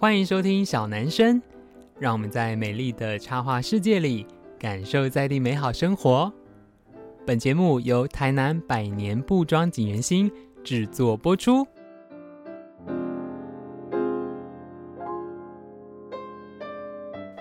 欢迎收听小男生，让我们在美丽的插画世界里感受在地美好生活。本节目由台南百年布庄锦源兴制作播出。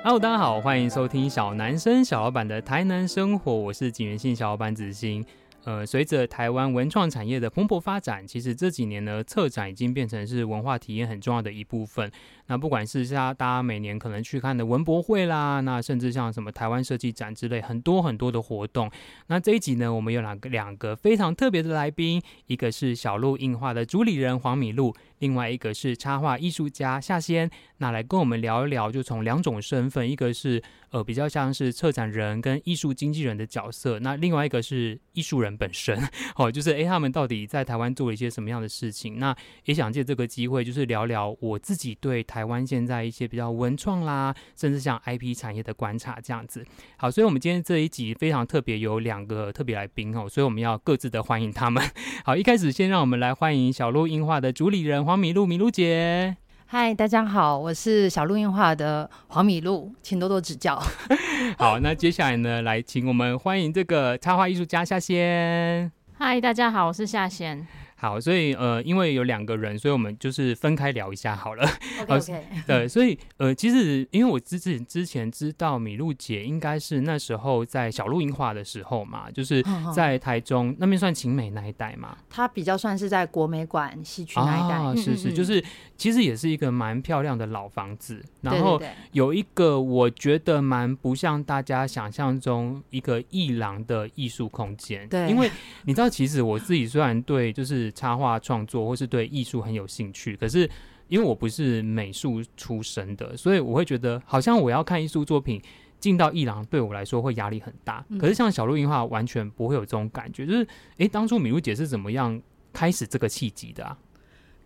Hello，大家好，欢迎收听小男生小老板的台南生活，我是锦源兴小老板子欣。呃，随着台湾文创产业的蓬勃发展，其实这几年呢，策展已经变成是文化体验很重要的一部分。那不管是像大家每年可能去看的文博会啦，那甚至像什么台湾设计展之类，很多很多的活动。那这一集呢，我们有两个两个非常特别的来宾，一个是小鹿印画的主理人黄米露，另外一个是插画艺术家夏仙。那来跟我们聊一聊，就从两种身份，一个是呃比较像是策展人跟艺术经纪人的角色，那另外一个是艺术人本身，哦，就是诶，他们到底在台湾做了一些什么样的事情？那也想借这个机会，就是聊聊我自己对台。湾现在一些比较文创啦，甚至像 IP 产业的观察这样子。好，所以我们今天这一集非常特别，有两个特别来宾哦，所以我们要各自的欢迎他们。好，一开始先让我们来欢迎小鹿印画的主理人黄米露，米露姐。嗨，大家好，我是小鹿印画的黄米露，请多多指教。好，那接下来呢，来请我们欢迎这个插画艺术家夏仙。嗨，大家好，我是夏仙。好，所以呃，因为有两个人，所以我们就是分开聊一下好了。OK，, okay. 对，所以呃，其实因为我之之之前知道米露姐应该是那时候在小鹿樱花的时候嘛，就是在台中那边算晴美那一带嘛。她比较算是在国美馆西区那一带，啊、是是，就是其实也是一个蛮漂亮的老房子，然后有一个我觉得蛮不像大家想象中一个艺廊的艺术空间。对，因为你知道，其实我自己虽然对就是。插画创作或是对艺术很有兴趣，可是因为我不是美术出身的，所以我会觉得好像我要看艺术作品进到艺廊，对我来说会压力很大。可是像小鹿印画完全不会有这种感觉，就是哎，当初米露姐是怎么样开始这个契机的啊？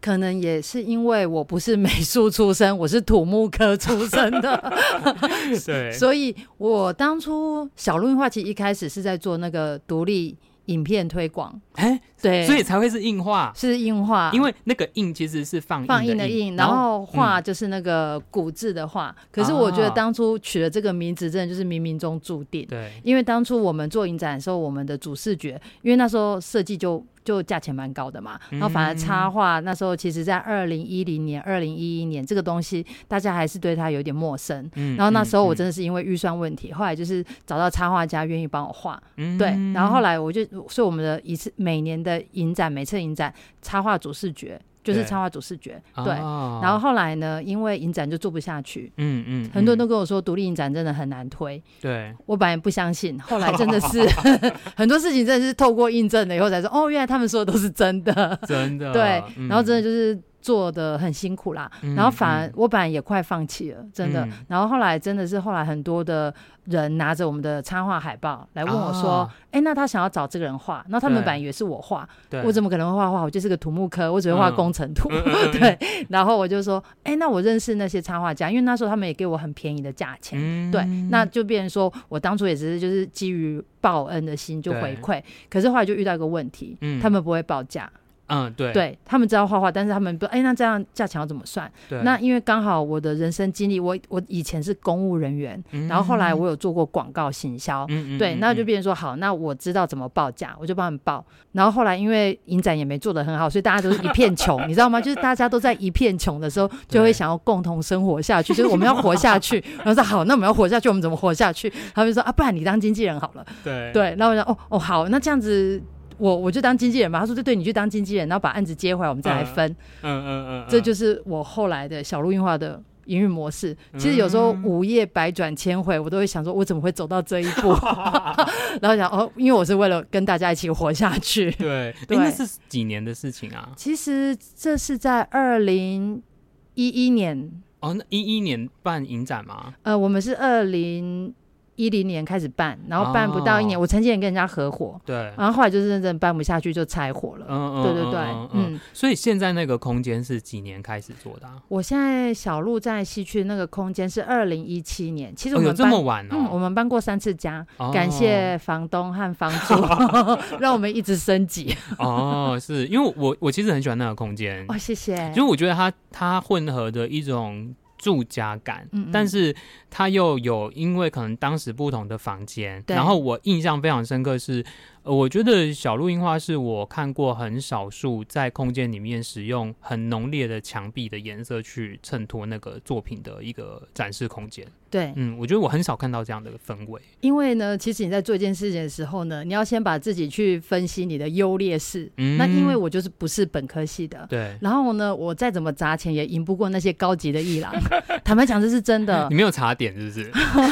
可能也是因为我不是美术出身，我是土木科出身的，对，所以我当初小鹿印画其实一开始是在做那个独立。影片推广，哎、欸，对，所以才会是硬画，是硬画，因为那个硬其实是放印放映的映，然后画就是那个古字的画、嗯。可是我觉得当初取了这个名字，真的就是冥冥中注定。对，因为当初我们做影展的时候，我们的主视觉，因为那时候设计就。就价钱蛮高的嘛，然后反而插画那时候，其实在二零一零年、二零一一年这个东西，大家还是对它有点陌生。然后那时候我真的是因为预算问题，后来就是找到插画家愿意帮我画，对。然后后来我就，所以我们的一次每年的影展，每次影展插画主视觉。就是插画主视觉，对，对、哦。然后后来呢，因为影展就做不下去，嗯嗯，很多人都跟我说独立影展真的很难推，对，我本来不相信，后来真的是 很多事情真的是透过印证了以后才说，哦，原来他们说的都是真的，真的，对，然后真的就是。做的很辛苦啦，然后反而我本来也快放弃了，真的。然后后来真的是后来很多的人拿着我们的插画海报来问我说：“哎，那他想要找这个人画，那他们本来以为是我画，我怎么可能会画画？我就是个土木科，我只会画工程图。” 对，然后我就说：“哎，那我认识那些插画家，因为那时候他们也给我很便宜的价钱，对，那就变成说我当初也只是就是基于报恩的心就回馈，可是后来就遇到一个问题，他们不会报价。”嗯，对，对他们知道画画，但是他们不，哎，那这样价钱要怎么算？对，那因为刚好我的人生经历，我我以前是公务人员，嗯、然后后来我有做过广告行销，嗯对嗯，那就变成说好，那我知道怎么报价，我就帮他们报。然后后来因为影展也没做得很好，所以大家都是一片穷，你知道吗？就是大家都在一片穷的时候，就会想要共同生活下去，就是我们要活下去。然后说好，那我们要活下去，我们怎么活下去？他们就说啊，不然你当经纪人好了。对对，然后我说哦哦好，那这样子。我我就当经纪人嘛，他说就对，你去当经纪人，然后把案子接回来，我们再来分。嗯嗯嗯，这就是我后来的小鹿印画的营运模式。其实有时候午夜百转千回，我都会想说，我怎么会走到这一步？然后想哦，因为我是为了跟大家一起活下去。对，对，那是几年的事情啊？其实这是在二零一一年。哦，那一一年办影展吗？呃，我们是二零。一零年开始办，然后办不到一年，哦、我曾经也跟人家合伙，对，然后后来就是认真办不下去就拆伙了，嗯嗯，对对对嗯，嗯，所以现在那个空间是几年开始做的、啊？我现在小鹿在西区那个空间是二零一七年，其实我们、这么晚哦、嗯，我们搬过三次家，哦、感谢房东和房主，哦、让我们一直升级。哦，是因为我我其实很喜欢那个空间，哦，谢谢，因为我觉得它它混合的一种。住家感，嗯嗯，但是它又有因为可能当时不同的房间，然后我印象非常深刻是。呃，我觉得小路樱花是我看过很少数在空间里面使用很浓烈的墙壁的颜色去衬托那个作品的一个展示空间。对，嗯，我觉得我很少看到这样的氛围。因为呢，其实你在做一件事情的时候呢，你要先把自己去分析你的优劣势。嗯，那因为我就是不是本科系的，对。然后呢，我再怎么砸钱也赢不过那些高级的艺廊。坦白讲，这是真的。你没有查点是不是？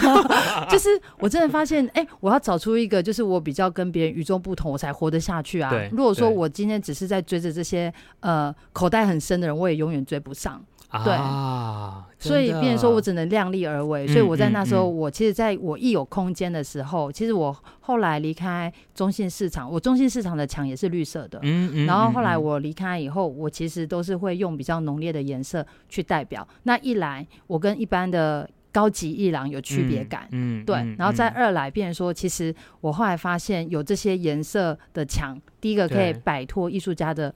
就是我真的发现，哎、欸，我要找出一个，就是我比较跟别人与众不同，我才活得下去啊。如果说我今天只是在追着这些呃口袋很深的人，我也永远追不上。对啊，所以变成说我只能量力而为。所以我在那时候，我其实在我一有空间的时候，其实我后来离开中信市场，我中信市场的墙也是绿色的。嗯嗯。然后后来我离开以后，我其实都是会用比较浓烈的颜色去代表。那一来，我跟一般的高级一郎有区别感。嗯。对。然后再二来，变成说，其实我后来发现有这些颜色的墙，第一个可以摆脱艺术家的。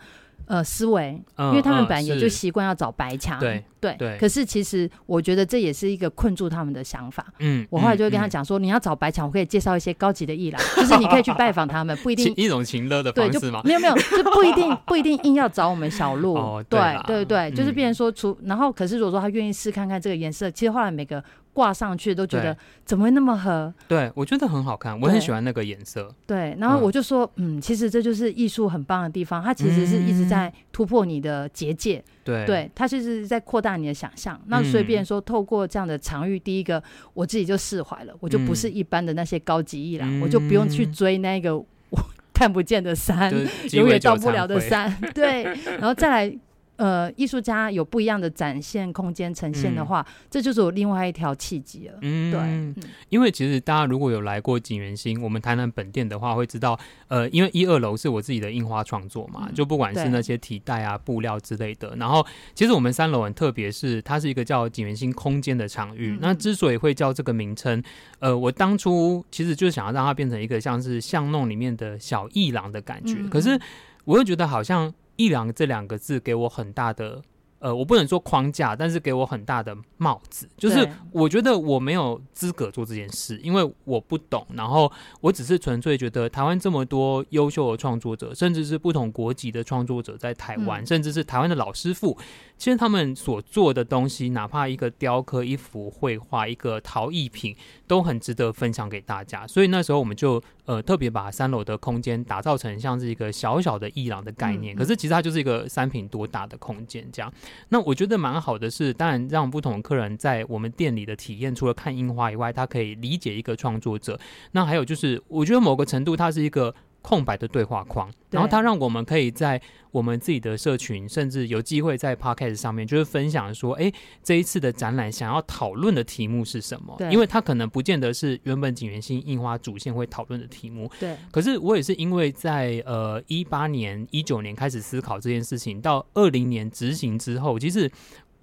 呃，思维，因为他们本来也就习惯要找白墙，对对对。可是其实我觉得这也是一个困住他们的想法。嗯，我后来就会跟他讲说，你要找白墙，我可以介绍一些高级的艺廊，就是你可以去拜访他们，不一定 一种情乐的方式吗？没有没有，就不一定不一定硬要找我们小路。对对对，就是变成说出，然后可是如果说他愿意试看看这个颜色，其实后来每个。挂上去都觉得怎么会那么合？对，我觉得很好看，我很喜欢那个颜色。对，然后我就说，嗯，其实这就是艺术很棒的地方，它其实是一直在突破你的结界。对，对，它其实是在扩大你的想象。那随便说，透过这样的场域，第一个我自己就释怀了，我就不是一般的那些高级艺廊，我就不用去追那个我 看不见的山，永远到不了的山。对，然后再来。呃，艺术家有不一样的展现空间呈现的话，嗯、这就是我另外一条契机了。嗯，对，嗯、因为其实大家如果有来过景元星，我们台南本店的话，会知道，呃，因为一二楼是我自己的印花创作嘛，嗯、就不管是那些体带啊、布料之类的。然后，其实我们三楼很特别，是它是一个叫景元星空间的场域。嗯、那之所以会叫这个名称，呃，我当初其实就是想要让它变成一个像是巷弄里面的小艺廊的感觉。嗯、可是，我又觉得好像。艺廊这两个字给我很大的。呃，我不能说框架，但是给我很大的帽子，就是我觉得我没有资格做这件事，因为我不懂。然后我只是纯粹觉得台湾这么多优秀的创作者，甚至是不同国籍的创作者在台湾，嗯、甚至是台湾的老师傅，其实他们所做的东西，哪怕一个雕刻、一幅绘画、一个陶艺品，都很值得分享给大家。所以那时候我们就呃特别把三楼的空间打造成像是一个小小的艺廊的概念，嗯、可是其实它就是一个三品多大的空间这样。那我觉得蛮好的是，当然让不同的客人在我们店里的体验，除了看樱花以外，他可以理解一个创作者。那还有就是，我觉得某个程度它是一个。空白的对话框，然后它让我们可以在我们自己的社群，甚至有机会在 Podcast 上面，就是分享说，哎，这一次的展览想要讨论的题目是什么？对，因为它可能不见得是原本景元星印花主线会讨论的题目。对。可是我也是因为在呃一八年、一九年开始思考这件事情，到二零年执行之后，其实。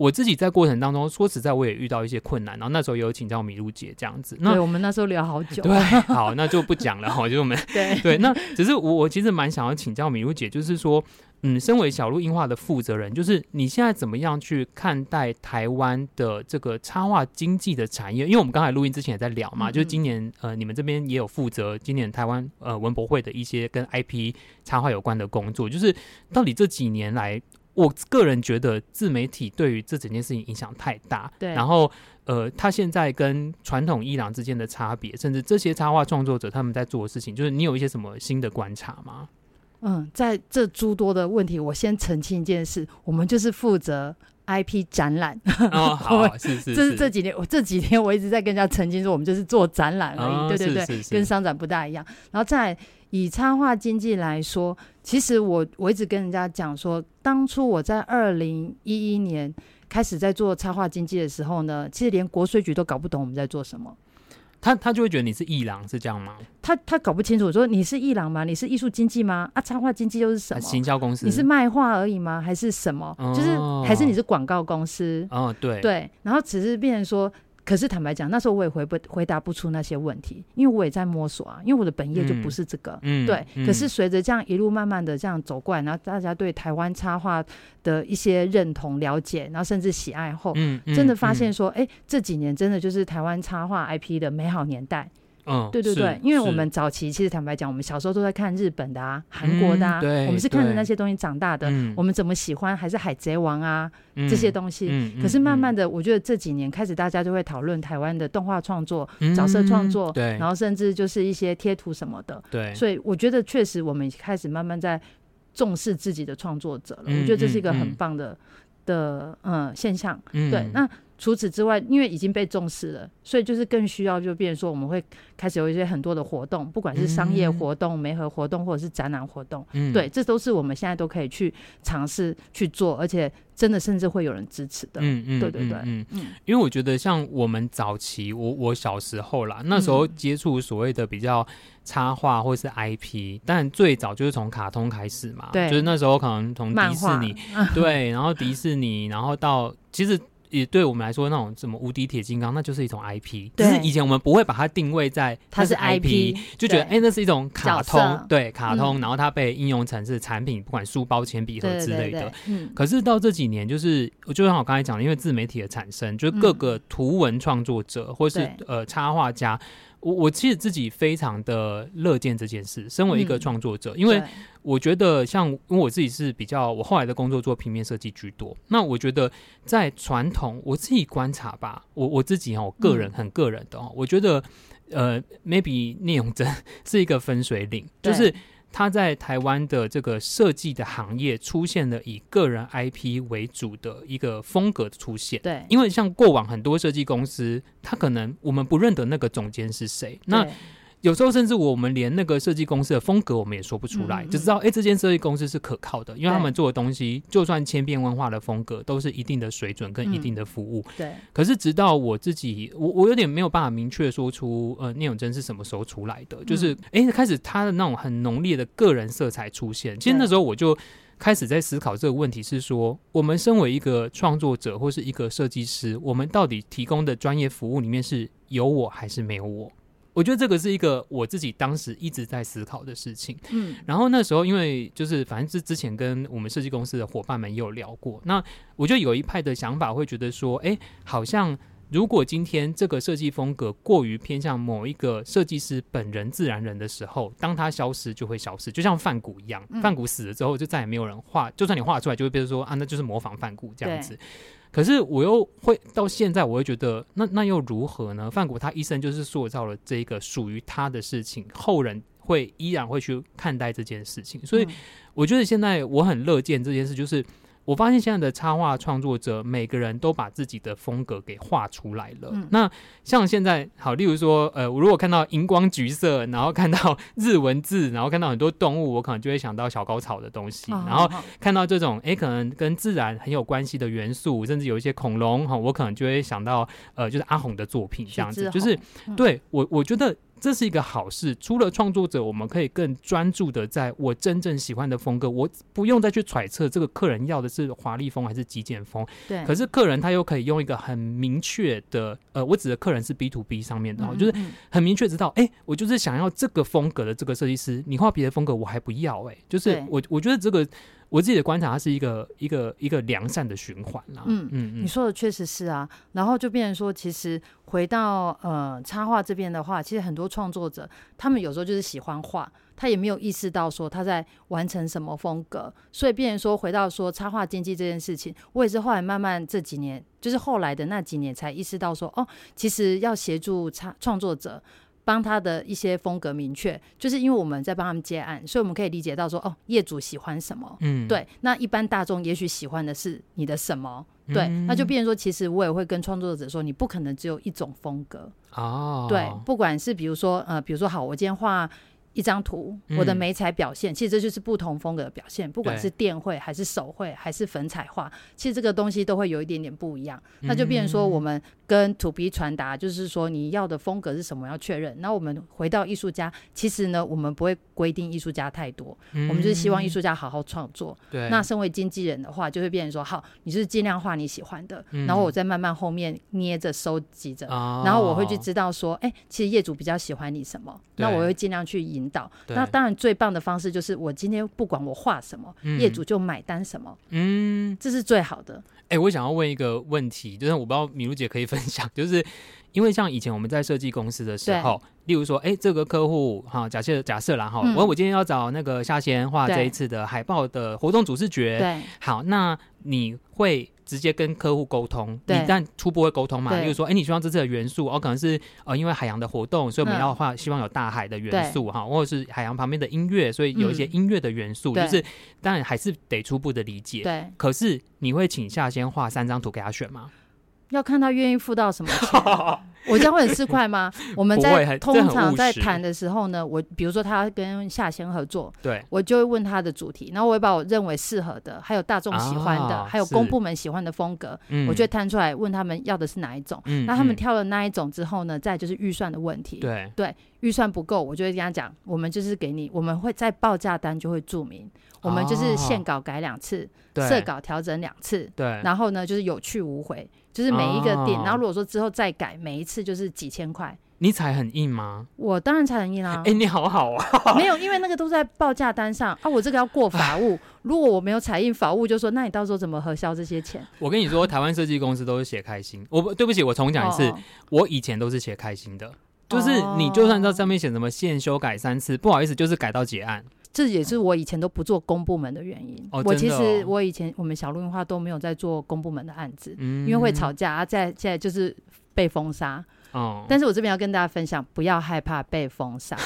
我自己在过程当中，说实在，我也遇到一些困难，然后那时候也有请教米露姐这样子。那对，我们那时候聊好久。对，好，那就不讲了哈，就我们对 对。那只是我，我其实蛮想要请教米露姐，就是说，嗯，身为小鹿樱花的负责人，就是你现在怎么样去看待台湾的这个插画经济的产业？因为我们刚才录音之前也在聊嘛，嗯、就是今年呃，你们这边也有负责今年台湾呃文博会的一些跟 IP 插画有关的工作，就是到底这几年来。我个人觉得自媒体对于这整件事情影响太大，对。然后，呃，他现在跟传统伊朗之间的差别，甚至这些插画创作者他们在做的事情，就是你有一些什么新的观察吗？嗯，在这诸多的问题，我先澄清一件事：我们就是负责 IP 展览。哦，好，是是，是。这是这几年，我这几天我一直在跟人家澄清说，我们就是做展览而已。哦、对对对，是是是跟商展不大一样。然后再以插画经济来说，其实我我一直跟人家讲说，当初我在二零一一年开始在做插画经济的时候呢，其实连国税局都搞不懂我们在做什么。他他就会觉得你是艺廊，是这样吗？他他搞不清楚，说你是艺廊吗？你是艺术经济吗？啊，插画经济又是什么？行销公司？你是卖画而已吗？还是什么？哦、就是还是你是广告公司？哦，对对。然后只是变成说，可是坦白讲，那时候我也回不回答不出那些问题，因为我也在摸索啊，因为我的本业就不是这个，嗯，对。嗯、可是随着这样一路慢慢的这样走过来，然后大家对台湾插画的一些认同、了解，然后甚至喜爱后，真的发现说，哎、嗯，这几年真的就是台湾插画 IP 的美好年代。嗯，对对对，因为我们早期其实坦白讲，我们小时候都在看日本的啊、韩国的啊，嗯、我们是看着那些东西长大的。嗯、我们怎么喜欢还是海贼王啊、嗯、这些东西。可是慢慢的，我觉得这几年开始大家就会讨论台湾的动画创作、嗯、角色创作，对，然后甚至就是一些贴图什么的。对，所以我觉得确实我们开始慢慢在重视自己的创作者了、嗯。我觉得这是一个很棒的、嗯、的嗯现象。嗯、对，那。除此之外，因为已经被重视了，所以就是更需要就变成说，我们会开始有一些很多的活动，不管是商业活动、媒合活动，或者是展览活动，嗯，对，这都是我们现在都可以去尝试去做，而且真的甚至会有人支持的，嗯嗯，对对对，嗯嗯，因为我觉得像我们早期，我我小时候啦，那时候接触所谓的比较插画或是 IP，但最早就是从卡通开始嘛，对，就是那时候可能从迪士尼，对，然后迪士尼，然后到其实。也对我们来说，那种什么无敌铁金刚，那就是一种 IP。只是以前我们不会把它定位在它是 IP，就觉得哎、欸，那是一种卡通，对卡通、嗯，然后它被应用成是产品，不管书包、铅笔盒之类的。可是到这几年，就是就像我刚才讲的，因为自媒体的产生，就是各个图文创作者、嗯、或是呃插画家。我我其实自己非常的乐见这件事。身为一个创作者、嗯，因为我觉得像因为我自己是比较，我后来的工作做平面设计居多。那我觉得在传统，我自己观察吧，我我自己哈，我个人很个人的哦、嗯，我觉得呃，maybe 聂永真 是一个分水岭，就是。他在台湾的这个设计的行业出现了以个人 IP 为主的一个风格的出现。对，因为像过往很多设计公司，他可能我们不认得那个总监是谁。那有时候甚至我们连那个设计公司的风格我们也说不出来，嗯嗯，只知道哎，这间设计公司是可靠的，因为他们做的东西就算千变万化的风格，都是一定的水准跟一定的服务。嗯、对。可是直到我自己，我我有点没有办法明确说出，呃，聂永真是什么时候出来的？嗯、就是哎，开始他的那种很浓烈的个人色彩出现。其实那时候我就开始在思考这个问题，是说我们身为一个创作者或是一个设计师，我们到底提供的专业服务里面是有我还是没有我？我觉得这个是一个我自己当时一直在思考的事情。嗯，然后那时候因为就是反正是之前跟我们设计公司的伙伴们也有聊过，那我就有一派的想法会觉得说，哎，好像如果今天这个设计风格过于偏向某一个设计师本人自然人的时候，当他消失就会消失，就像范谷一样，范谷死了之后就再也没有人画，就算你画出来，就会变成说啊，那就是模仿范谷这样子。可是我又会到现在，我会觉得那那又如何呢？范谷他一生就是塑造了这个属于他的事情，后人会依然会去看待这件事情，所以我觉得现在我很乐见这件事，就是。我发现现在的插画创作者，每个人都把自己的风格给画出来了。嗯、那像现在，好，例如说，呃，我如果看到荧光橘色，然后看到日文字，然后看到很多动物，我可能就会想到小高草的东西。哦、然后看到这种，哎、欸，可能跟自然很有关系的元素，甚至有一些恐龙，哈，我可能就会想到，呃，就是阿红的作品这样子。就是，嗯、对我，我觉得。这是一个好事。除了创作者，我们可以更专注的在我真正喜欢的风格，我不用再去揣测这个客人要的是华丽风还是极简风。对。可是客人他又可以用一个很明确的，呃，我指的客人是 B to B 上面的，就是很明确知道，哎，我就是想要这个风格的这个设计师，你画别的风格我还不要，哎，就是我我觉得这个。我自己的观察，它是一个一个一个良善的循环啦。嗯嗯嗯，你说的确实是啊。然后就变成说，其实回到呃插画这边的话，其实很多创作者他们有时候就是喜欢画，他也没有意识到说他在完成什么风格。所以变成说，回到说插画经济这件事情，我也是后来慢慢这几年，就是后来的那几年才意识到说，哦，其实要协助插创作者。帮他的一些风格明确，就是因为我们在帮他们接案，所以我们可以理解到说，哦，业主喜欢什么，嗯，对，那一般大众也许喜欢的是你的什么，对，嗯、那就变成说，其实我也会跟创作者说，你不可能只有一种风格，哦，对，不管是比如说，呃，比如说好，我今天画一张图，我的美彩表现，嗯、其实这就是不同风格的表现。不管是电绘还是手绘还是粉彩画，其实这个东西都会有一点点不一样。嗯、那就变成说，我们跟 To B 传达，就是说你要的风格是什么，要确认。那我们回到艺术家，其实呢，我们不会规定艺术家太多，嗯、我们就是希望艺术家好好创作。对。那身为经纪人的话，就会变成说，好，你就是尽量画你喜欢的，嗯、然后我再慢慢后面捏着收集着，哦、然后我会去知道说，哎、欸，其实业主比较喜欢你什么，那我会尽量去引。引导，那当然最棒的方式就是我今天不管我画什么，嗯、业主就买单什么，嗯，这是最好的。哎、欸，我想要问一个问题，就是我不知道米露姐可以 分享，就是因为像以前我们在设计公司的时候，例如说，哎、欸，这个客户哈，假设假设啦哈，我、嗯、我今天要找那个夏先画这一次的海报的活动主视觉，对，好，那你会。直接跟客户沟通，对你但初步会沟通嘛？对例如说，哎、欸，你希望这次的元素，哦，可能是呃，因为海洋的活动，所以我们要画，希望有大海的元素哈，对或者是海洋旁边的音乐，所以有一些音乐的元素，嗯、就是当然还是得初步的理解。对，可是你会请夏先画三张图给他选吗？要看他愿意付到什么钱。我这样会很市侩吗？我们在通常在谈的时候呢，我比如说他跟夏仙合作，对，我就会问他的主题，然后我会把我认为适合的，还有大众喜欢的，还有公部门喜欢的风格，我就会摊出来问他们要的是哪一种。那他们挑了那一种之后呢，再就是预算的问题。对。对，预算不够，我就会跟他讲，我们就是给你，我们会在报价单就会注明，我们就是线稿改两次，色稿调整两次，对，然后呢就是有去无回。就是每一个点，哦、然后如果说之后再改，每一次就是几千块。你踩很硬吗？我当然踩很硬啊！哎、欸，你好好啊！没有，因为那个都在报价单上啊。我这个要过法务，如果我没有踩印，法务就说，那你到时候怎么核销这些钱？我跟你说，台湾设计公司都是写开心。我不对不起，我重讲一次，哦、我以前都是写开心的，就是你就算在上面写什么现修改三次，不好意思，就是改到结案。这也是我以前都不做公部门的原因。哦哦、我其实我以前我们小录音画都没有在做公部门的案子，嗯、因为会吵架啊，在现在就是被封杀。哦，但是我这边要跟大家分享，不要害怕被封杀。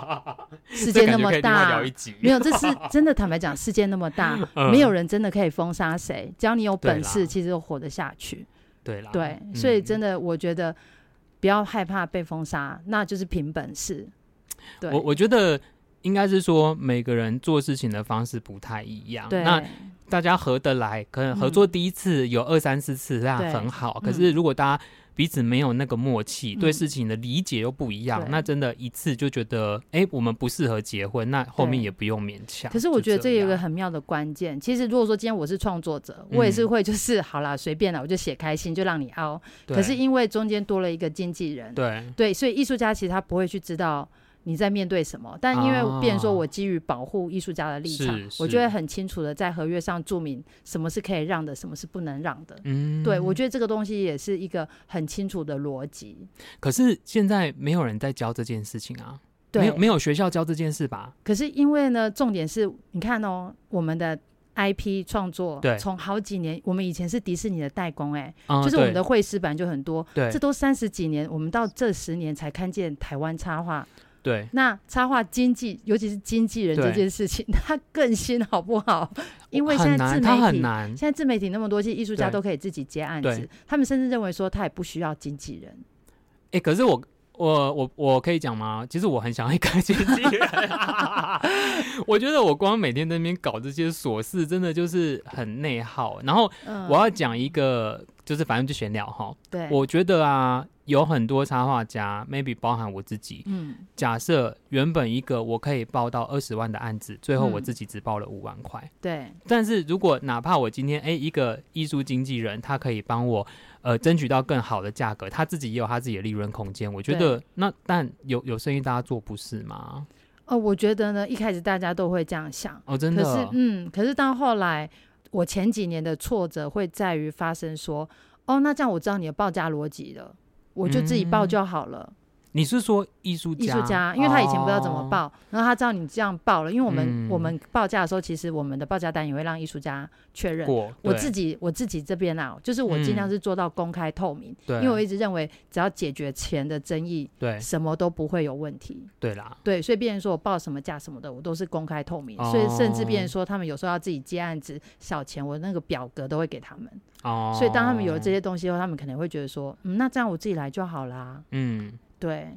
世界那么大，没有，这是真的。坦白讲，世界那么大，嗯、没有人真的可以封杀谁。只要你有本事，其实都活得下去。对啦，对，嗯、所以真的，我觉得不要害怕被封杀，那就是凭本事。对，我我觉得。应该是说每个人做事情的方式不太一样，对那大家合得来，可能合作第一次有二三四次这样很好。对可是如果大家彼此没有那个默契，嗯、对事情的理解又不一样，对那真的一次就觉得，哎，我们不适合结婚，那后面也不用勉强。可是我觉得这有一个很妙的关键，其实如果说今天我是创作者，我也是会就是、嗯、好啦，随便啦，我就写开心就让你凹。可是因为中间多了一个经纪人，对对，所以艺术家其实他不会去知道。你在面对什么？但因为，变成说我基于保护艺术家的立场，哦、我就会很清楚的在合约上注明什么是可以让的，什么是不能让的。嗯，对，我觉得这个东西也是一个很清楚的逻辑。可是现在没有人在教这件事情啊，对没有没有学校教这件事吧？可是因为呢，重点是你看哦，我们的 IP 创作，对，从好几年，我们以前是迪士尼的代工、欸，哎、嗯，就是我们的绘师版就很多，对，这都三十几年，我们到这十年才看见台湾插画。对，那插画经纪，尤其是经纪人这件事情，他更新好不好？因为现在自媒体，很难，现在自媒体那么多，其实艺术家都可以自己接案子，他们甚至认为说他也不需要经纪人。哎、欸，可是我我我我可以讲吗？其实我很想要一个经纪人，我觉得我光每天在那边搞这些琐事，真的就是很内耗。然后我要讲一个，就是反正就闲聊哈。对，我觉得啊。有很多插画家，maybe 包含我自己。嗯，假设原本一个我可以报到二十万的案子，最后我自己只报了五万块。对、嗯。但是如果哪怕我今天哎、欸、一个艺术经纪人，他可以帮我呃争取到更好的价格，他自己也有他自己的利润空间。我觉得那但有有生意大家做不是吗？哦，我觉得呢，一开始大家都会这样想。哦，真的。可是嗯，可是到后来，我前几年的挫折会在于发生说，哦，那这样我知道你的报价逻辑了。我就自己报就好了。你是说艺术家？艺术家，因为他以前不知道怎么报，然后他知道你这样报了，因为我们我们报价的时候，其实我们的报价单也会让艺术家确认。我自己我自己这边啊，就是我尽量是做到公开透明，因为我一直认为只要解决钱的争议，对，什么都不会有问题。对啦，对，所以别人说我报什么价什么的，我都是公开透明，所以甚至别人说他们有时候要自己接案子小钱，我那个表格都会给他们。哦，所以当他们有了这些东西后，他们可能会觉得说，嗯，那这样我自己来就好啦。嗯，对。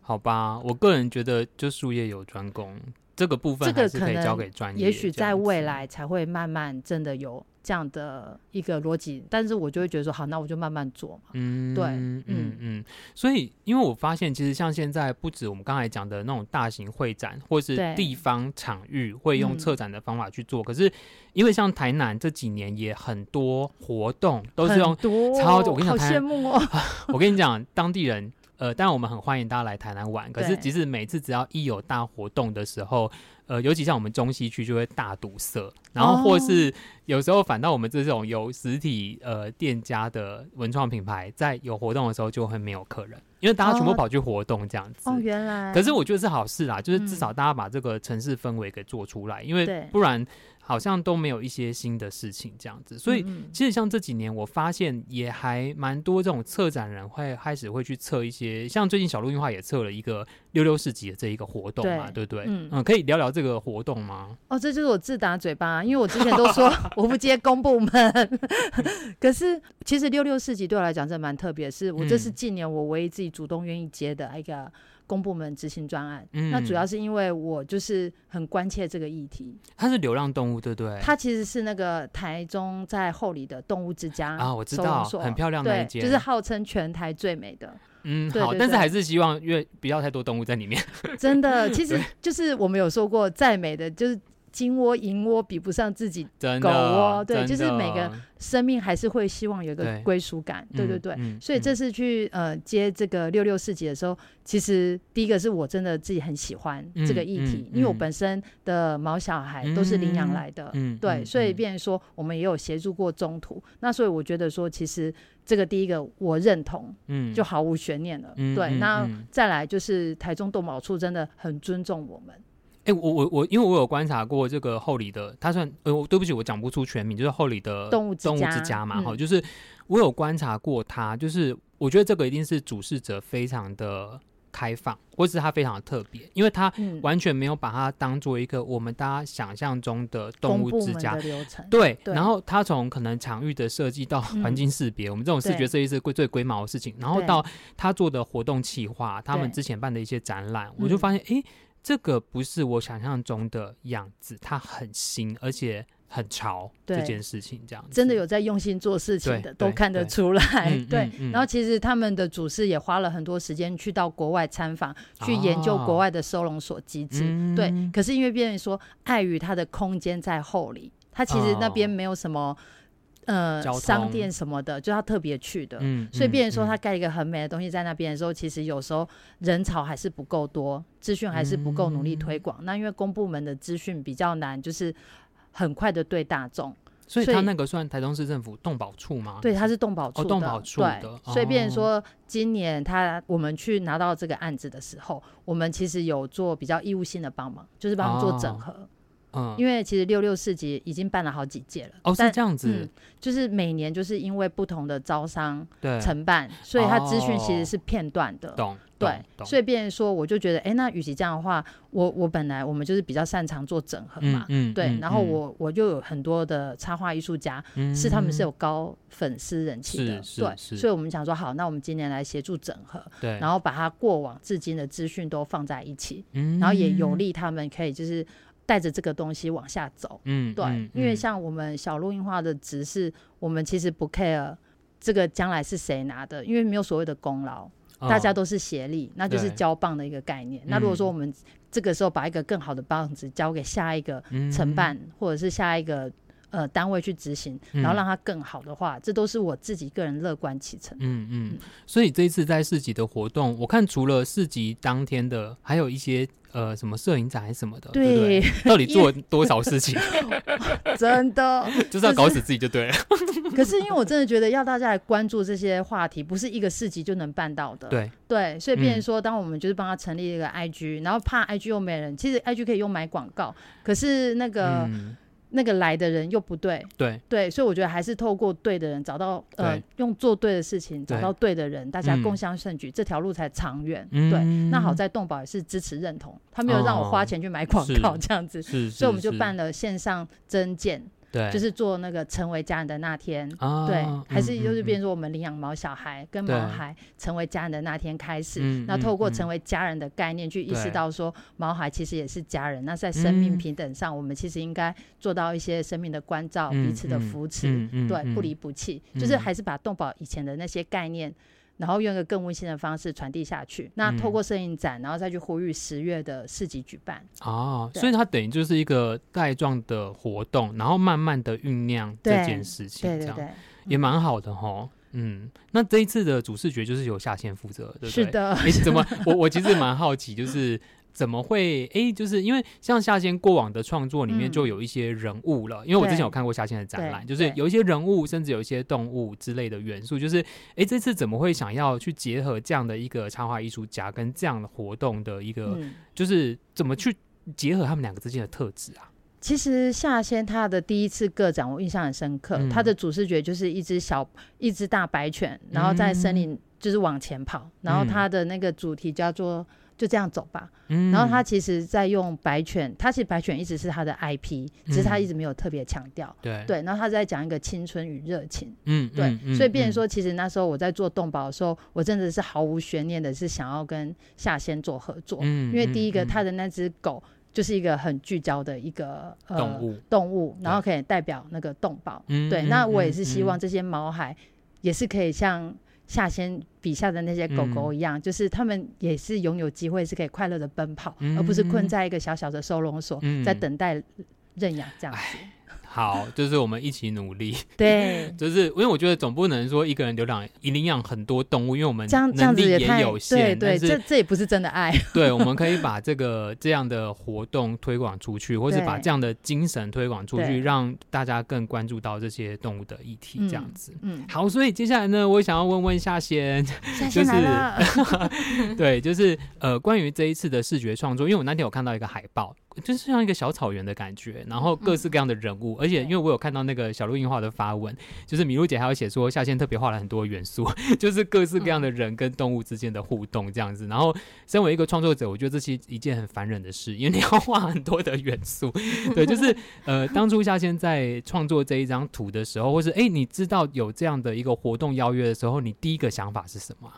好吧，我个人觉得就术业有专攻，这个部分还是可以交给专业。也许在未来才会慢慢真的有。这样的一个逻辑，但是我就会觉得说，好，那我就慢慢做嘛。嗯，对，嗯嗯嗯。所以，因为我发现，其实像现在，不止我们刚才讲的那种大型会展，或是地方场域会用策展的方法去做。可是，因为像台南这几年也很多活动都是用超，我跟你讲，好羡慕哦。我跟你讲，当地人。呃，当然我们很欢迎大家来台南玩，可是其实每次只要一有大活动的时候，呃，尤其像我们中西区就会大堵塞，然后或是有时候反倒我们这种有实体呃店家的文创品牌，在有活动的时候就会没有客人，因为大家全部跑去活动这样子。哦，原来。可是我觉得是好事啦，就是至少大家把这个城市氛围给做出来，因为不然。好像都没有一些新的事情这样子，所以其实像这几年，我发现也还蛮多这种策展人会开始会去测一些，像最近小路映画也测了一个六六市集的这一个活动嘛，对，对不对？嗯，嗯，可以聊聊这个活动吗？哦，这就是我自打嘴巴，因为我之前都说 我不接公部门，可是其实六六市集对我来讲真的蛮特别，是我这是近年我唯一自己主动愿意接的一个。公部门执行专案，嗯，那主要是因为我就是很关切这个议题。它是流浪动物，对不对？它其实是那个台中在后里的动物之家啊，我知道，很漂亮的一间，就是号称全台最美的。嗯，好，但是还是希望因为不要太多动物在里面。真的，其实就是我们有说过，再美的就是。金窝银窝比不上自己狗窝，对，就是每个生命还是会希望有一个归属感，对对对，嗯嗯、所以这次去呃接这个六六四级的时候，其实第一个是我真的自己很喜欢这个议题，因为我本身的毛小孩都是领养来的，嗯、对，所以变成说我们也有协助过中途，那所以我觉得说其实这个第一个我认同，嗯，就毫无悬念了，嗯、对，那再来就是台中动保处真的很尊重我们。哎、欸，我我我，因为我有观察过这个后里的，他算呃，对不起，我讲不出全名，就是后里的动物动物之家嘛，哈、嗯，就是我有观察过他，就是我觉得这个一定是主事者非常的开放，或是他非常的特别，因为他完全没有把它当做一个我们大家想象中的动物之家流程，对，对，然后他从可能场域的设计到环境识别，嗯、我们这种视觉设计是最龟毛的事情，然后到他做的活动企划，他们之前办的一些展览，我就发现，哎、欸。这个不是我想象中的样子，它很新，而且很潮。这件事情这样子，真的有在用心做事情的，都看得出来。对，然后其实他们的主事也花了很多时间去到国外参访，去研究国外的收容所机制。对，可是因为别人说，碍于它的空间在后里，它其实那边没有什么。呃，商店什么的，就他特别去的，嗯，所以别人说他盖一个很美的东西在那边的时候，其实有时候人潮还是不够多，资讯还是不够努力推广。那因为公部门的资讯比较难，就是很快的对大众，所以他那个算台中市政府动保处吗？对，他是动保处的，动保处的。对，所以变成说今年他我们去拿到这个案子的时候，我们其实有做比较义务性的帮忙，就是帮他们做整合。嗯，因为其实六六市集已经办了好几届了。哦，是这样子。嗯，就是每年就是因为不同的招商承办，所以他资讯其实是片段的。懂。对，所以变成说，我就觉得，哎，那与其这样的话，我我本来我们就是比较擅长做整合嘛。嗯。对。然后我我就有很多的插画艺术家，是他们是有高粉丝人气的。对。所以我们想说，好，那我们今年来协助整合。对。然后把他过往至今的资讯都放在一起。嗯。然后也有利他们可以就是。带着这个东西往下走，嗯，对，嗯、因为像我们小录音化的值是，我们其实不 care 这个将来是谁拿的，因为没有所谓的功劳，哦、大家都是协力，那就是交棒的一个概念。那如果说我们这个时候把一个更好的棒子交给下一个承办，嗯、或者是下一个呃单位去执行，然后让它更好的话，嗯、这都是我自己个人乐观其成。嗯嗯，所以这一次在市集的活动，我看除了市集当天的，还有一些。呃，什么摄影展还是什么的，对，对，对，到底做多少事情？真的 就是要搞死自己就对了。可是因为我真的觉得要大家来关注这些话题，不是一个市集就能办到的。对对，所以变成说，当我们就是帮他成立一个 IG，、嗯、然后怕 IG 又没人，其实 IG 可以用买广告，可是那个。嗯那个来的人又不对，对。对，所以我觉得还是透过对的人找到，呃，用做对的事情找到对。的人，大家共襄盛举，嗯、这条路才长远。嗯、对，那好在动保也是支持认同，他没有让我花钱去买广告这样子，哦、所以我们就办了线上征件。对，就是做那个成为家人的那天，哦、对，还是就是变成我们领养毛小孩、嗯、跟毛孩成为家人的那天开始，那透过成为家人的概念去意识到说毛孩其实也是家人，那在生命平等上，我们其实应该做到一些生命的关照、嗯、彼此的扶持，对，不离不弃，嗯、就是还是把动保以前的那些概念。然后用一个更温馨的方式传递下去。那透过摄影展，然后再去呼吁十月的市集举办。哦，所以它等于就是一个带状的活动，然后慢慢的酝酿这件事情，这样也蛮好的哈。嗯，那这一次的主视觉就是由下线负责，对不对？是的。哎，怎么？我我其实蛮好奇，就是。怎么会？哎、欸，就是因为像夏仙过往的创作里面就有一些人物了，嗯、因为我之前有看过夏仙的展览，就是有一些人物，甚至有一些动物之类的元素。就是，哎、欸，这次怎么会想要去结合这样的一个插画艺术家跟这样的活动的一个，嗯、就是怎么去结合他们两个之间的特质啊？其实夏仙他的第一次个展我印象很深刻，嗯、他的主视觉就是一只小一只大白犬，然后在森林就是往前跑，嗯、然后他的那个主题叫做。就这样走吧。嗯，然后他其实，在用白犬，他其实白犬一直是他的 IP，只是他一直没有特别强调。对对，然后他在讲一个青春与热情。嗯，对，所以变成说，其实那时候我在做动保的时候，我真的是毫无悬念的，是想要跟夏仙做合作。嗯，因为第一个，他的那只狗就是一个很聚焦的一个动物动物，然后可以代表那个动保。嗯，对，那我也是希望这些毛孩也是可以像。夏仙笔下的那些狗狗一样，嗯、就是他们也是拥有机会，是可以快乐的奔跑，嗯、而不是困在一个小小的收容所，嗯、在等待认养这样子。好，就是我们一起努力。对，就是因为我觉得总不能说一个人流浪领养很多动物，因为我们这样子也有限。对对，这这也不是真的爱。对，我们可以把这个这样的活动推广出去，或是把这样的精神推广出去，让大家更关注到这些动物的议题。这样子，嗯，好，所以接下来呢，我想要问问夏仙，就是对，就是呃，关于这一次的视觉创作，因为我那天有看到一个海报。就是像一个小草原的感觉，然后各式各样的人物，嗯、而且因为我有看到那个小鹿映画的发文，就是米露姐还有写说夏仙特别画了很多元素，就是各式各样的人跟动物之间的互动这样子。然后身为一个创作者，我觉得这是一件很烦人的事，因为你要画很多的元素。对，就是呃，当初夏仙在创作这一张图的时候，或是哎、欸，你知道有这样的一个活动邀约的时候，你第一个想法是什么？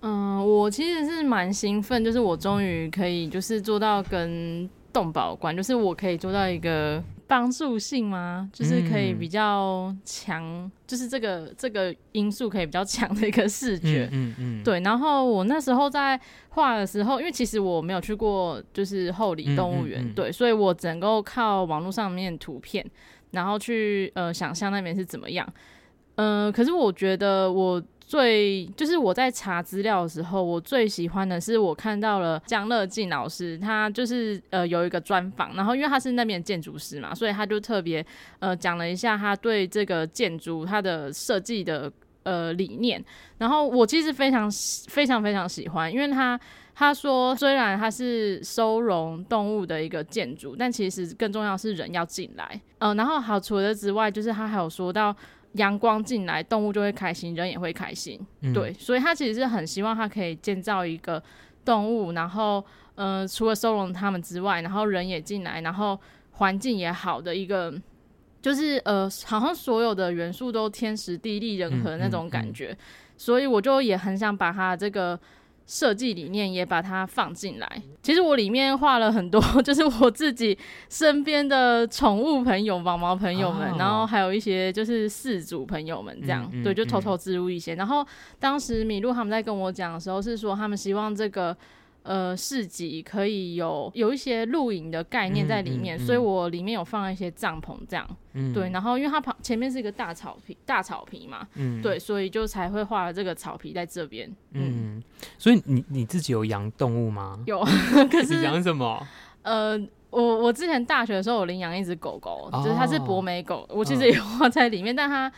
嗯，我其实是蛮兴奋，就是我终于可以就是做到跟。动保观就是我可以做到一个帮助性吗？就是可以比较强，嗯、就是这个这个因素可以比较强的一个视觉。嗯嗯，嗯对。然后我那时候在画的时候，因为其实我没有去过就是后里动物园，对，所以我只能够靠网络上面图片，然后去呃想象那边是怎么样。嗯、呃，可是我觉得我。最就是我在查资料的时候，我最喜欢的是我看到了江乐静老师，他就是呃有一个专访，然后因为他是那边建筑师嘛，所以他就特别呃讲了一下他对这个建筑他的设计的呃理念，然后我其实非常非常非常喜欢，因为他他说虽然他是收容动物的一个建筑，但其实更重要是人要进来，嗯、然后好除了之外，就是他还有说到。阳光进来，动物就会开心，人也会开心。嗯、对，所以他其实是很希望他可以建造一个动物，然后，呃，除了收容他们之外，然后人也进来，然后环境也好的一个，就是呃，好像所有的元素都天时地利人和那种感觉。嗯嗯嗯、所以我就也很想把他这个。设计理念也把它放进来。其实我里面画了很多，就是我自己身边的宠物朋友、毛毛朋友们，哦、然后还有一些就是饲主朋友们，这样、嗯嗯、对，就偷偷植入一些。嗯、然后当时米露他们在跟我讲的时候，是说他们希望这个。呃，市集可以有有一些露营的概念在里面，嗯嗯嗯、所以我里面有放一些帐篷，这样，嗯、对。然后因为它旁前面是一个大草皮，大草皮嘛，嗯，对，所以就才会画了这个草皮在这边。嗯，嗯，所以你你自己有养动物吗？有，可是养什么？呃，我我之前大学的时候我领养一只狗狗，哦、就是它是博美狗，我其实也画在里面，嗯、但它。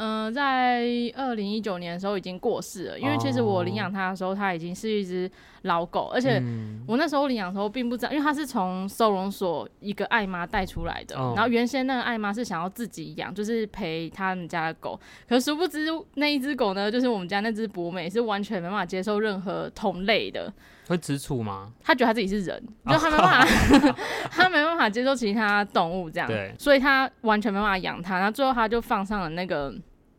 嗯、呃，在二零一九年的时候已经过世了，因为其实我领养它的时候，它已经是一只老狗，而且我那时候领养的时候并不知道，因为它是从收容所一个爱妈带出来的，然后原先那个爱妈是想要自己养，就是陪他们家的狗，可殊不知那一只狗呢，就是我们家那只博美是完全没办法接受任何同类的。会吃醋吗？他觉得他自己是人，就他没办法，他没办法接受其他动物这样，对，所以他完全没办法养它。然后最后他就放上了那个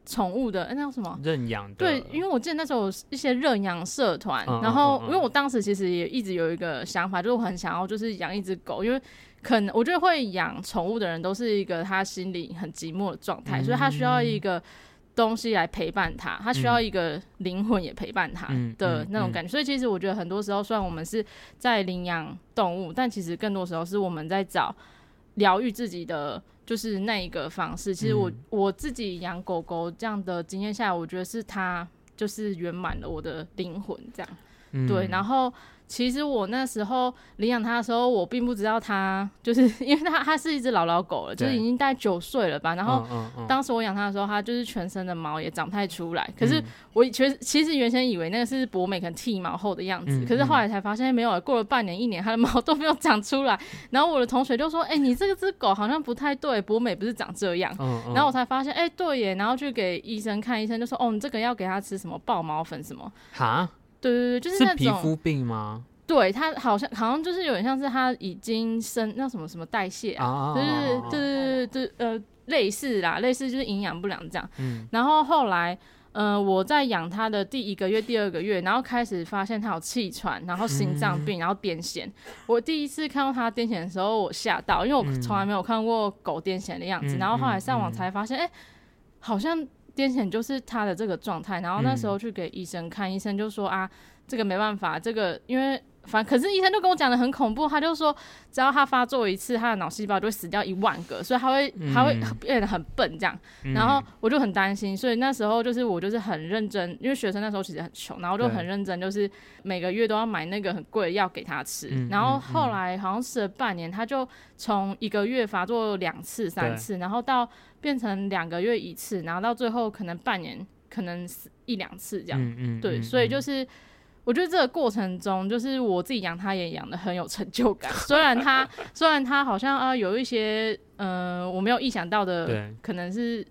宠物的，哎，那叫什么？认养的。对，因为我记得那时候有一些认养社团，嗯、然后、嗯嗯、因为我当时其实也一直有一个想法，就是我很想要就是养一只狗，因为可能我觉得会养宠物的人都是一个他心里很寂寞的状态，嗯、所以他需要一个。东西来陪伴他，他需要一个灵魂也陪伴他的那种感觉。嗯嗯嗯、所以其实我觉得很多时候，虽然我们是在领养动物，但其实更多时候是我们在找疗愈自己的，就是那一个方式。其实我、嗯、我自己养狗狗这样的经验下来，我觉得是它就是圆满了我的灵魂，这样、嗯、对，然后。其实我那时候领养它的时候，我并不知道它，就是 因为它它是一只老老狗了，就是已经大概九岁了吧。然后当时我养它的时候，它就是全身的毛也长不太出来。可是我其实其实原先以为那个是博美可能剃毛后的样子，可是后来才发现没有，过了半年一年，它的毛 都没有长出来。然后我的同学就说：“哎，你这个只狗好像不太对，博美不是长这样。”然后我才发现，哎，对耶。然后去给医生看，医生就说：“哦，你这个要给它吃什么爆毛粉什么？”哈。对对对，就是那种皮肤病吗？对，它好像好像就是有点像是它已经生那什么什么代谢啊，就是对对对对呃类似啦，类似就是营养不良这样。嗯，然后后来呃我在养它的第一个月、第二个月，然后开始发现它有气喘，然后心脏病，然后癫痫。嗯、我第一次看到它癫痫的时候，我吓到，因为我从来没有看过狗癫痫的样子。嗯、然后后来上网才发现，哎、欸，好像癫痫就是他的这个状态。然后那时候去给医生看，医生就说啊。这个没办法，这个因为反可是医生就跟我讲的很恐怖，他就说只要他发作一次，他的脑细胞就会死掉一万个，所以他会他会 变得很笨这样。嗯、然后我就很担心，所以那时候就是我就是很认真，因为学生那时候其实很穷，然后就很认真，就是每个月都要买那个很贵的药给他吃。嗯、然后后来好像吃了半年，他就从一个月发作两次、三次，然后到变成两个月一次，然后到最后可能半年可能一两次这样。嗯嗯、对，所以就是。我觉得这个过程中，就是我自己养它也养的很有成就感。虽然它，虽然它好像啊有一些，嗯、呃，我没有意想到的，对可能是，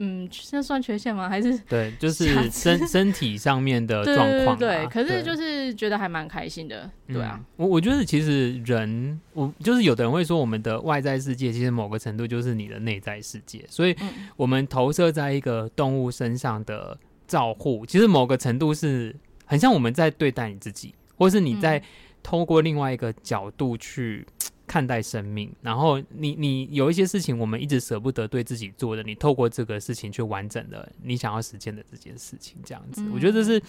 嗯，这算缺陷吗？还是对，就是身身体上面的状况、啊。对，可是就是觉得还蛮开心的。对，对啊，我我觉得其实人，我就是有的人会说，我们的外在世界其实某个程度就是你的内在世界，所以我们投射在一个动物身上的照护，其实某个程度是。很像我们在对待你自己，或是你在透过另外一个角度去看待生命。嗯、然后你你有一些事情，我们一直舍不得对自己做的，你透过这个事情去完整的你想要实践的这件事情，这样子，嗯、我觉得这是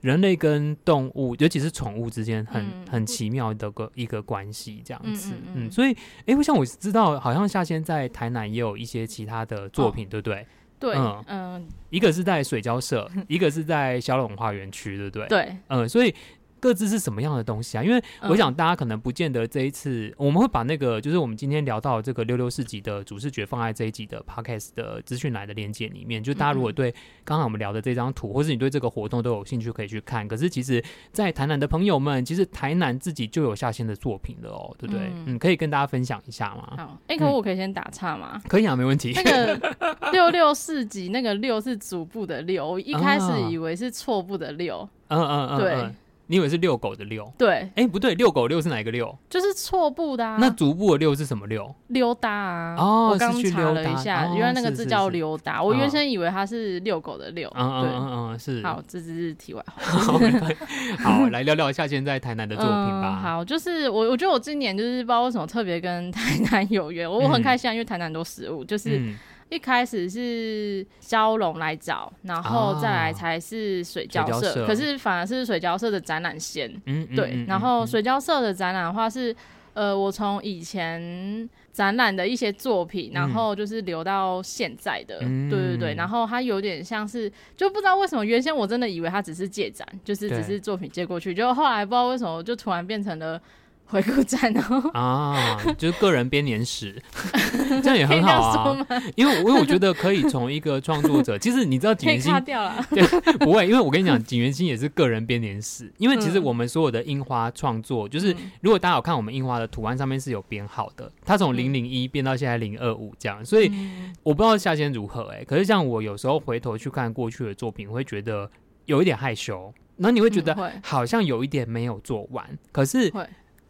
人类跟动物，尤其是宠物之间很、嗯、很奇妙的个一个关系，这样子。嗯，所以，哎，我想我知道，好像夏仙在台南也有一些其他的作品，哦、对不对？对，嗯，嗯，一个是在水交社，一个是在小龙花园区，对不对？对，嗯，所以。各自是什么样的东西啊？因为我想大家可能不见得这一次，我们会把那个就是我们今天聊到这个六六四集的主视觉放在这一集的 podcast 的资讯栏的链接里面。就大家如果对刚刚我们聊的这张图，或是你对这个活动都有兴趣，可以去看。可是其实，在台南的朋友们，其实台南自己就有下线的作品了哦，对不对？嗯，可以跟大家分享一下吗？好，哎，可我可以先打岔吗？可以啊，没问题。那个六六四集那个六是主部的六，我一开始以为是错部的六。嗯嗯嗯，对。你以为是遛狗的遛？对，哎、欸，不对，遛狗遛是哪一个遛？就是错步的啊。那足部的遛是什么遛？溜达啊。哦，我刚查了一下，原来那个字叫溜达。我原先以为它是遛狗的遛。嗯嗯嗯嗯，是。好，这只是题外话。好，来聊聊一下现在台南的作品吧。嗯、好，就是我，我觉得我今年就是不知道为什么特别跟台南有缘，我很开心，因为台南很多食物，就是。嗯一开始是蛟龙来找，然后再来才是水交社，社可是反而是水交社的展览先。嗯，对。嗯嗯、然后水交社的展览的话是，呃，我从以前展览的一些作品，然后就是留到现在的。嗯、对对对。然后它有点像是，就不知道为什么原先我真的以为它只是借展，就是只是作品借过去，就对后来不知道为什么就突然变成了。回顾展哦。啊，就是个人编年史，这样也很好啊。因为，因为我觉得可以从一个创作者，其实你知道景元星掉了，对，不会，因为我跟你讲，景元星也是个人编年史。因为其实我们所有的樱花创作，就是如果大家有看我们樱花的图案上面是有编号的，它从零零一编到现在零二五这样，所以我不知道夏天如何哎、欸。可是像我有时候回头去看过去的作品，我会觉得有一点害羞，然后你会觉得好像有一点没有做完，可是。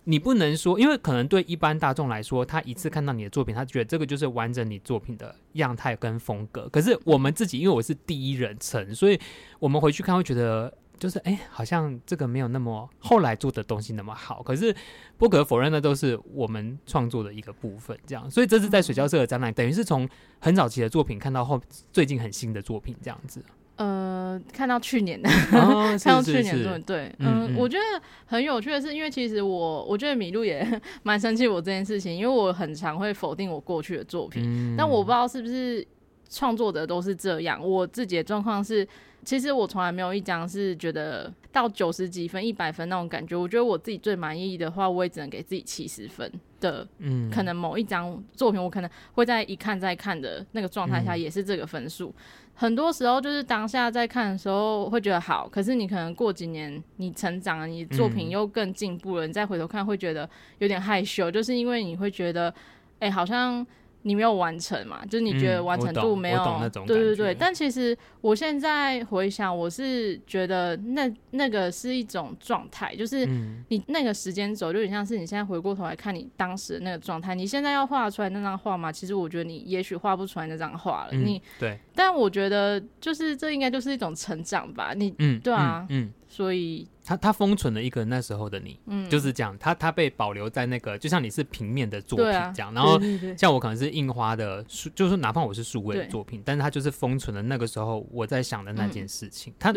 你不能说，因为可能对一般大众来说，他一次看到你的作品，他觉得这个就是完整你作品的样态跟风格。可是我们自己，因为我是第一人称，所以我们回去看会觉得，就是哎，好像这个没有那么后来做的东西那么好。可是不可否认的，都是我们创作的一个部分。这样，所以这次在水交社的展览，等于是从很早期的作品看到后最近很新的作品这样子。呃，看到去年的，哦、看到去年的，对，嗯，嗯，我觉得很有趣的是，因为其实我，我觉得米露也 蛮生气我这件事情，因为我很常会否定我过去的作品，嗯、但我不知道是不是创作者都是这样。我自己的状况是，其实我从来没有一张是觉得到九十几分、一百分那种感觉。我觉得我自己最满意的话，我也只能给自己七十分的。嗯，可能某一张作品，我可能会在一看再看的那个状态下，也是这个分数。嗯很多时候就是当下在看的时候会觉得好，可是你可能过几年你成长了，你作品又更进步了，嗯，你再回头看会觉得有点害羞，就是因为你会觉得，哎，好像。你没有完成嘛？就是你觉得完成度没有？嗯、对对对。但其实我现在回想，我是觉得那那个是一种状态，就是你那个时间轴，就有点像是你现在回过头来看你当时的那个状态。你现在要画出来那张画嘛？其实我觉得你也许画不出来那张画了。嗯、你对。但我觉得就是这应该就是一种成长吧。你嗯，对啊，嗯。嗯所以他他封存了一个那时候的你，嗯，就是这样，他他被保留在那个，就像你是平面的作品这样，啊、然后像我可能是印花的，就是哪怕我是数位的作品，但是他就是封存了那个时候我在想的那件事情，他。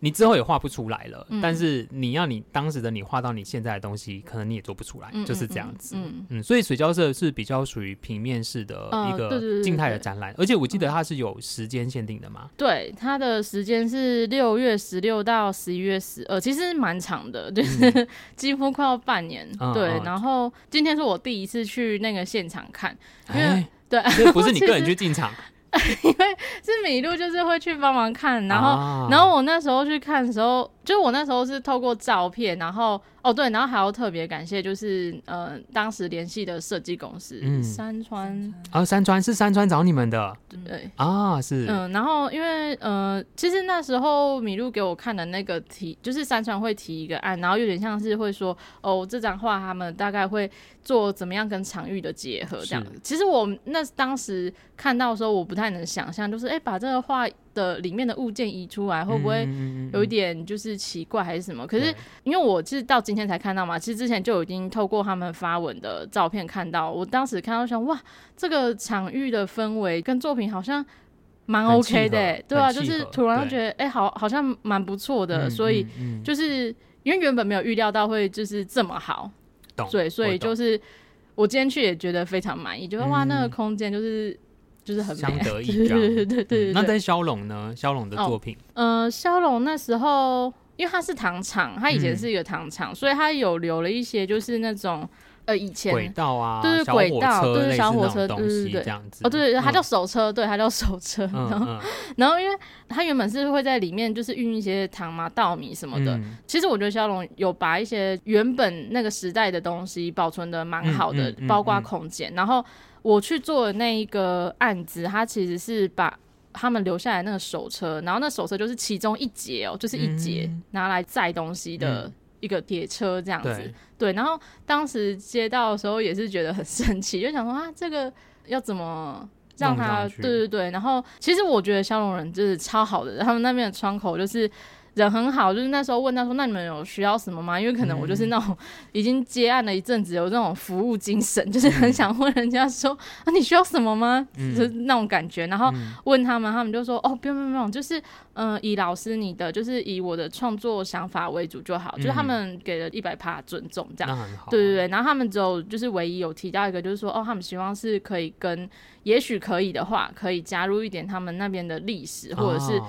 你之后也画不出来了，嗯，但是你要你当时的你画到你现在的东西，可能你也做不出来，嗯、就是这样子。嗯嗯，所以水交社是比较属于平面式的一个静态的展览，而且我记得它是有时间限定的嘛？对，它的时间是六月十六到十一月十二，其实蛮长的，就是、嗯、几乎快要半年。嗯、对、嗯，然后今天是我第一次去那个现场看，因为、欸、对，不是你个人去进场。因为是米露，就是会去帮忙看，然后、啊，然后我那时候去看的时候，就我那时候是透过照片，然后。哦，对，然后还要特别感谢，就是呃，当时联系的设计公司、嗯、山川。啊，山川是山川找你们的，对。啊，是。嗯，然后因为呃，其实那时候米露给我看的那个题，就是山川会提一个案，然后有点像是会说哦，这张画他们大概会做怎么样跟场域的结合这样子。其实我那当时看到的时候，我不太能想象，就是哎，把这个画的里面的物件移出来，会不会有一点就是奇怪还是什么？嗯、可是因为我是到今今天才看到嘛，其实之前就已经透过他们发文的照片看到。我当时看到想，哇，这个场域的氛围跟作品好像蛮 OK 的，欸，对啊，就是突然觉得，哎，欸，好，好像蛮不错的，嗯。所以就是因为原本没有预料到会就是这么好，对，所以就是我今天去也觉得非常满意，觉得哇，那个空间就是就是很相得 益彰，对对对对。那在萧龙呢？萧龙的作品，嗯，呃，萧龙那时候。因为它是糖厂，它以前是一个糖厂，嗯，所以它有留了一些就是那种呃以前轨道啊，对对轨道，对小火车，对对对，这样子哦，对对，它叫手车，嗯，对，它叫手车。嗯，然后，嗯，然后因为它原本是会在里面就是运一些糖嘛、稻米什么的。嗯，其实我觉得萧龙有把一些原本那个时代的东西保存的蛮好的，嗯，包括空间。然后我去做的那一个案子，他其实是把。他们留下来那个手车，然后那手车就是其中一节哦，就是一节拿来载东西的一个铁车这样子。嗯、对，对，然后当时接到的时候也是觉得很生气，就想说啊，这个要怎么让他？对对对。然后其实我觉得消龙人就是超好的，他们那边的窗口就是。人很好，就是那时候问他说：“那你们有需要什么吗？”因为可能我就是那种已经接案了一阵子，有这种服务精神，就是很想问人家说：“啊，你需要什么吗？”就是那种感觉。然后问他们，他们就说：“哦，不用不用不用，就是嗯、呃，以老师你的，就是以我的创作想法为主就好。”就是他们给了一百趴尊重，这样。对对对。然后他们只有就是唯一有提到一个，就是说：“哦，他们希望是可以跟，也许可以的话，可以加入一点他们那边的历史，或者是。”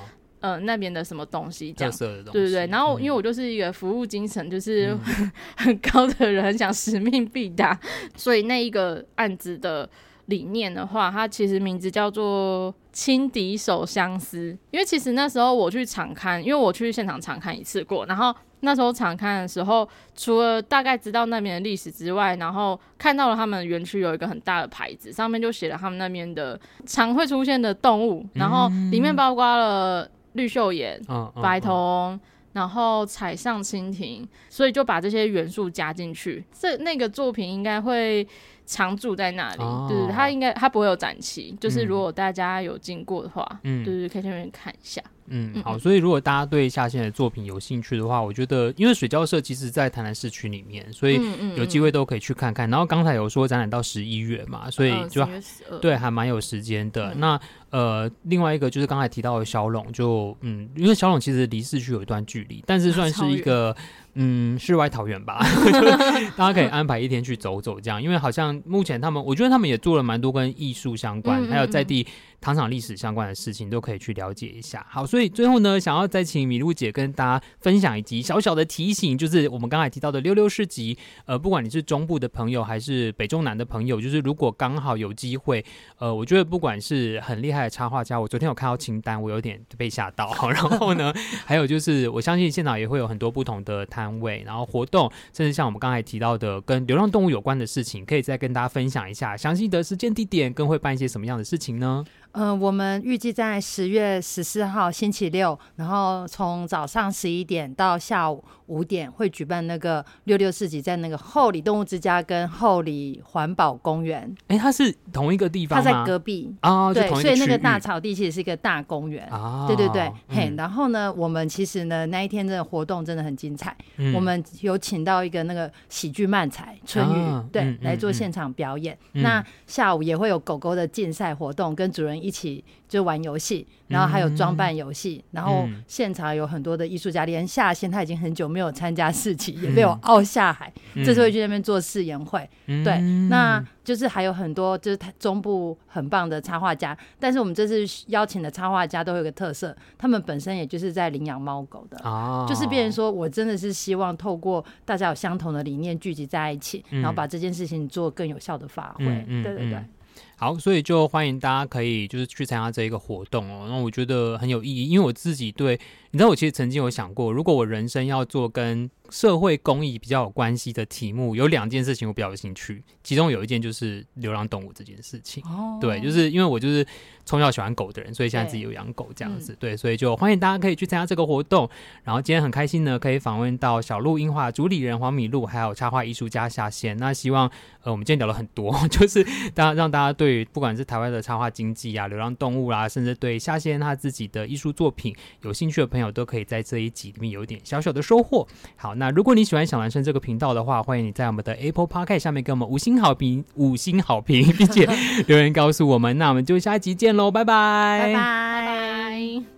呃，那边的什么东西这样，对对对。然后，因为我就是一个服务精神就是 很高的人，很想使命必达，所以那一个案子的理念的话，它其实名字叫做“轻敌手相思”。因为其实那时候我去场刊，因为我去现场场刊一次过，然后那时候场勘的时候，除了大概知道那边的历史之外，然后看到了他们园区有一个很大的牌子，上面就写了他们那边的常会出现的动物，然后里面包括了。绿绣眼、白头翁，然后彩上蜻蜓，所以就把这些元素加进去，这那个作品应该会常驻在那里。哦、对，它应该它不会有展期，就是如果大家有经过的话，嗯，对对，可以去那边看一下。嗯，好，所以如果大家对下线的作品有兴趣的话，我觉得因为水交社其实在台南市区里面，所以有机会都可以去看看。然后刚才有说展览到十一月嘛，所以就、呃、对还蛮有时间的。嗯、那呃，另外一个就是刚才提到的小龙，就嗯，因为小龙其实离市区有一段距离，但是 算是一个。嗯，世外桃源吧，大家可以安排一天去走走，这样，因为好像目前他们，我觉得他们也做了蛮多跟艺术相关，嗯嗯嗯还有在地糖厂历史相关的事情，都可以去了解一下。好，所以最后呢，想要再请米露姐跟大家分享一集小小的提醒，就是我们刚才提到的溜溜市集，呃，不管你是中部的朋友还是北中南的朋友，就是如果刚好有机会，呃，我觉得不管是很厉害的插画家，我昨天有看到清单，我有点被吓到。然后呢，还有就是我相信现场也会有很多不同的摊。位，然后活动，甚至像我们刚才提到的跟流浪动物有关的事情，可以再跟大家分享一下详细的时间地点，跟会办一些什么样的事情呢？嗯、呃，我们预计在十月十四号星期六，然后从早上十一点到下午五点会举办那个溜溜市集，在那个后里动物之家跟后里环保公园。哎，它是同一个地方吗？它在隔壁哦，对，所以那个大草地其实是一个大公园。哦，对对对，嗯、嘿，然后呢，我们其实呢那一天的活动真的很精彩。嗯、我们有请到一个那个喜剧漫才春雨，哦、对，嗯、来做现场表演。嗯、那下午也会有狗狗的竞赛活动，跟主人一起就玩游戏，然后还有装扮游戏，嗯、然后现场有很多的艺术家，连夏仙他已经很久没有参加市集，也没有傲下海，嗯、这次会去那边做试演会。嗯、对，那就是还有很多就是中部很棒的插画家，但是我们这次邀请的插画家都有个特色，他们本身也就是在领养猫狗的，哦、就是变成说我真的是希望透过大家有相同的理念聚集在一起，嗯、然后把这件事情做更有效的发挥。对对对。好，所以就欢迎大家可以就是去参加这一个活动哦。那我觉得很有意义，因为我自己对，你知道，我其实曾经有想过，如果我人生要做跟社会公益比较有关系的题目，有两件事情我比较有兴趣，其中有一件就是流浪动物这件事情。哦，对，就是因为我就是从小喜欢狗的人，所以现在自己有养狗这样子。对，嗯、对，所以就欢迎大家可以去参加这个活动。然后今天很开心呢，可以访问到小鹿樱花主理人黄米露，还有插画艺术家夏仙。那希望呃，我们今天聊了很多，就是大家让大家对不管是台湾的插画经济啊、流浪动物啦、啊，甚至对夏仙他自己的艺术作品有兴趣的朋友，都可以在这一集里面有一点小小的收获。好，那如果你喜欢小男生这个频道的话，欢迎你在我们的 Apple Podcast 下面给我们五星好评，五星好评，并且 留言告诉我们。那我们就下一集见喽，拜拜，拜拜。